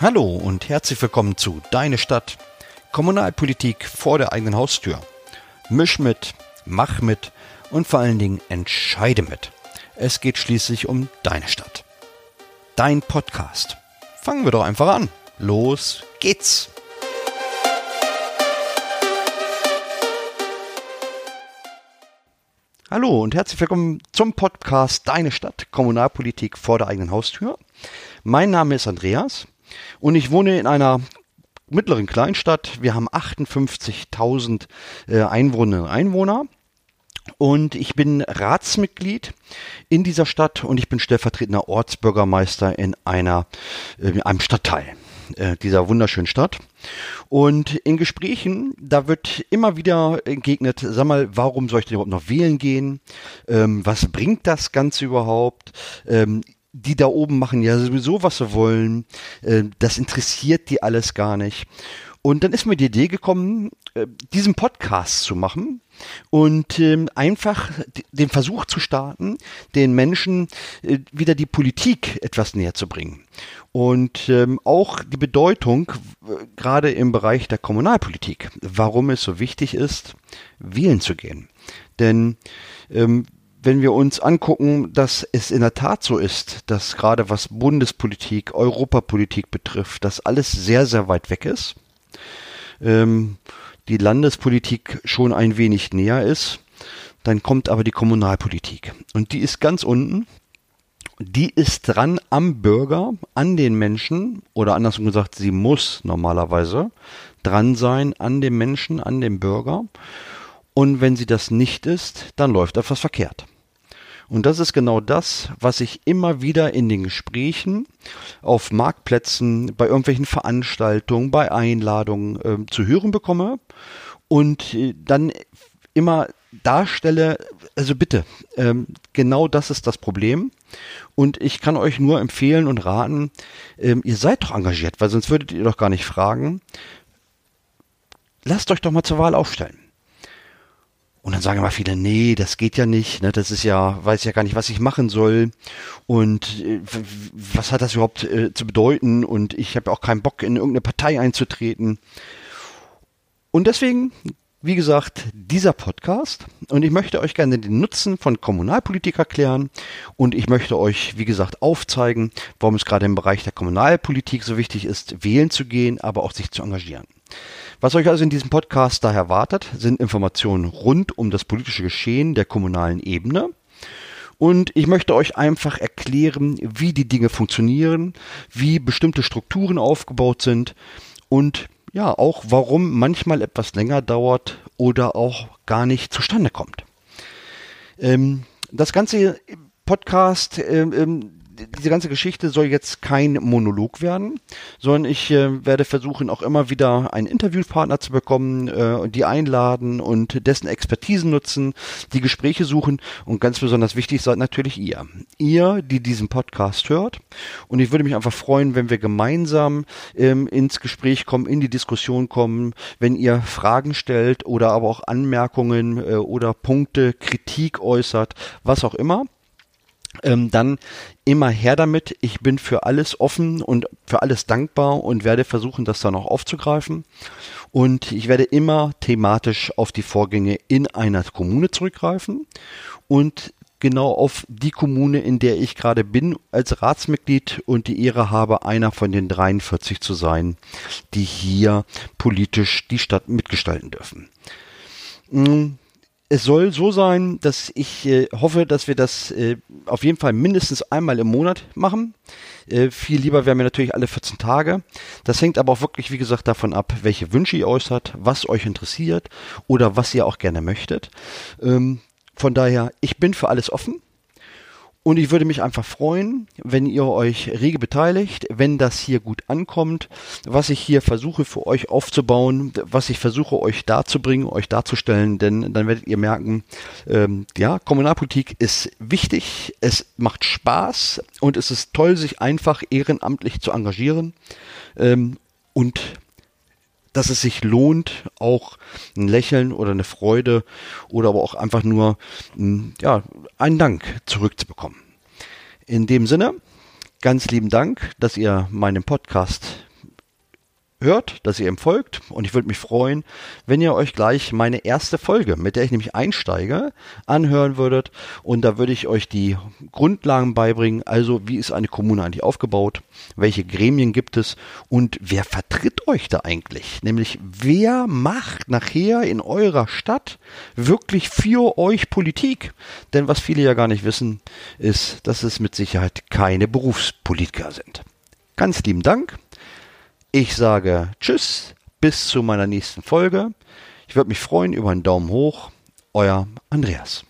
Hallo und herzlich willkommen zu Deine Stadt. Kommunalpolitik vor der eigenen Haustür. Misch mit, mach mit und vor allen Dingen entscheide mit. Es geht schließlich um deine Stadt. Dein Podcast. Fangen wir doch einfach an. Los geht's. Hallo und herzlich willkommen zum Podcast Deine Stadt, Kommunalpolitik vor der eigenen Haustür. Mein Name ist Andreas und ich wohne in einer mittleren Kleinstadt. Wir haben 58.000 äh, Einwohnerinnen und Einwohner. Und ich bin Ratsmitglied in dieser Stadt und ich bin stellvertretender Ortsbürgermeister in einer, äh, in einem Stadtteil äh, dieser wunderschönen Stadt. Und in Gesprächen, da wird immer wieder entgegnet, sag mal, warum soll ich denn überhaupt noch wählen gehen? Ähm, was bringt das Ganze überhaupt? Ähm, die da oben machen ja sowieso, was sie wollen. Äh, das interessiert die alles gar nicht. Und dann ist mir die Idee gekommen, äh, diesen Podcast zu machen und ähm, einfach den Versuch zu starten, den Menschen äh, wieder die Politik etwas näher zu bringen. Und ähm, auch die Bedeutung, gerade im Bereich der Kommunalpolitik, warum es so wichtig ist, wählen zu gehen. Denn ähm, wenn wir uns angucken, dass es in der Tat so ist, dass gerade was Bundespolitik, Europapolitik betrifft, dass alles sehr, sehr weit weg ist, ähm, die Landespolitik schon ein wenig näher ist, dann kommt aber die Kommunalpolitik. Und die ist ganz unten. Die ist dran am Bürger, an den Menschen, oder andersrum gesagt, sie muss normalerweise dran sein an dem Menschen, an dem Bürger. Und wenn sie das nicht ist, dann läuft etwas verkehrt. Und das ist genau das, was ich immer wieder in den Gesprächen auf Marktplätzen, bei irgendwelchen Veranstaltungen, bei Einladungen äh, zu hören bekomme und äh, dann immer darstelle, also bitte, ähm, genau das ist das Problem. Und ich kann euch nur empfehlen und raten, ähm, ihr seid doch engagiert, weil sonst würdet ihr doch gar nicht fragen. Lasst euch doch mal zur Wahl aufstellen. Und dann sagen immer viele, nee, das geht ja nicht, ne, das ist ja, weiß ja gar nicht, was ich machen soll. Und äh, was hat das überhaupt äh, zu bedeuten? Und ich habe auch keinen Bock in irgendeine Partei einzutreten. Und deswegen, wie gesagt, dieser Podcast. Und ich möchte euch gerne den Nutzen von Kommunalpolitik erklären. Und ich möchte euch, wie gesagt, aufzeigen, warum es gerade im Bereich der Kommunalpolitik so wichtig ist, wählen zu gehen, aber auch sich zu engagieren. Was euch also in diesem Podcast daher erwartet, sind Informationen rund um das politische Geschehen der kommunalen Ebene. Und ich möchte euch einfach erklären, wie die Dinge funktionieren, wie bestimmte Strukturen aufgebaut sind und ja, auch warum manchmal etwas länger dauert oder auch gar nicht zustande kommt. Ähm, das ganze Podcast ähm, ähm diese ganze Geschichte soll jetzt kein Monolog werden, sondern ich äh, werde versuchen, auch immer wieder einen Interviewpartner zu bekommen, äh, die einladen und dessen Expertisen nutzen, die Gespräche suchen und ganz besonders wichtig seid natürlich ihr. Ihr, die diesen Podcast hört. Und ich würde mich einfach freuen, wenn wir gemeinsam ähm, ins Gespräch kommen, in die Diskussion kommen, wenn ihr Fragen stellt oder aber auch Anmerkungen äh, oder Punkte, Kritik äußert, was auch immer ähm, dann immer her damit. Ich bin für alles offen und für alles dankbar und werde versuchen, das dann auch aufzugreifen. Und ich werde immer thematisch auf die Vorgänge in einer Kommune zurückgreifen und genau auf die Kommune, in der ich gerade bin als Ratsmitglied und die Ehre habe, einer von den 43 zu sein, die hier politisch die Stadt mitgestalten dürfen. Hm, es soll so sein, dass ich äh, hoffe, dass wir das äh, auf jeden Fall mindestens einmal im Monat machen. Äh, viel lieber wären wir natürlich alle 14 Tage. Das hängt aber auch wirklich, wie gesagt, davon ab, welche Wünsche ihr äußert, was euch interessiert oder was ihr auch gerne möchtet. Ähm, von daher, ich bin für alles offen. Und ich würde mich einfach freuen, wenn ihr euch rege beteiligt, wenn das hier gut ankommt, was ich hier versuche für euch aufzubauen, was ich versuche euch darzubringen, euch darzustellen, denn dann werdet ihr merken, ähm, ja, Kommunalpolitik ist wichtig, es macht Spaß und es ist toll, sich einfach ehrenamtlich zu engagieren ähm, und dass es sich lohnt, auch ein Lächeln oder eine Freude oder aber auch einfach nur hm, ja, einen Dank zurückzubekommen. In dem Sinne, ganz lieben Dank, dass ihr meinen Podcast hört, dass ihr ihm folgt. Und ich würde mich freuen, wenn ihr euch gleich meine erste Folge, mit der ich nämlich einsteige, anhören würdet. Und da würde ich euch die Grundlagen beibringen. Also, wie ist eine Kommune eigentlich aufgebaut? Welche Gremien gibt es? Und wer vertritt euch da eigentlich? Nämlich, wer macht nachher in eurer Stadt wirklich für euch Politik? Denn was viele ja gar nicht wissen, ist, dass es mit Sicherheit keine Berufspolitiker sind. Ganz lieben Dank. Ich sage Tschüss, bis zu meiner nächsten Folge. Ich würde mich freuen über einen Daumen hoch. Euer Andreas.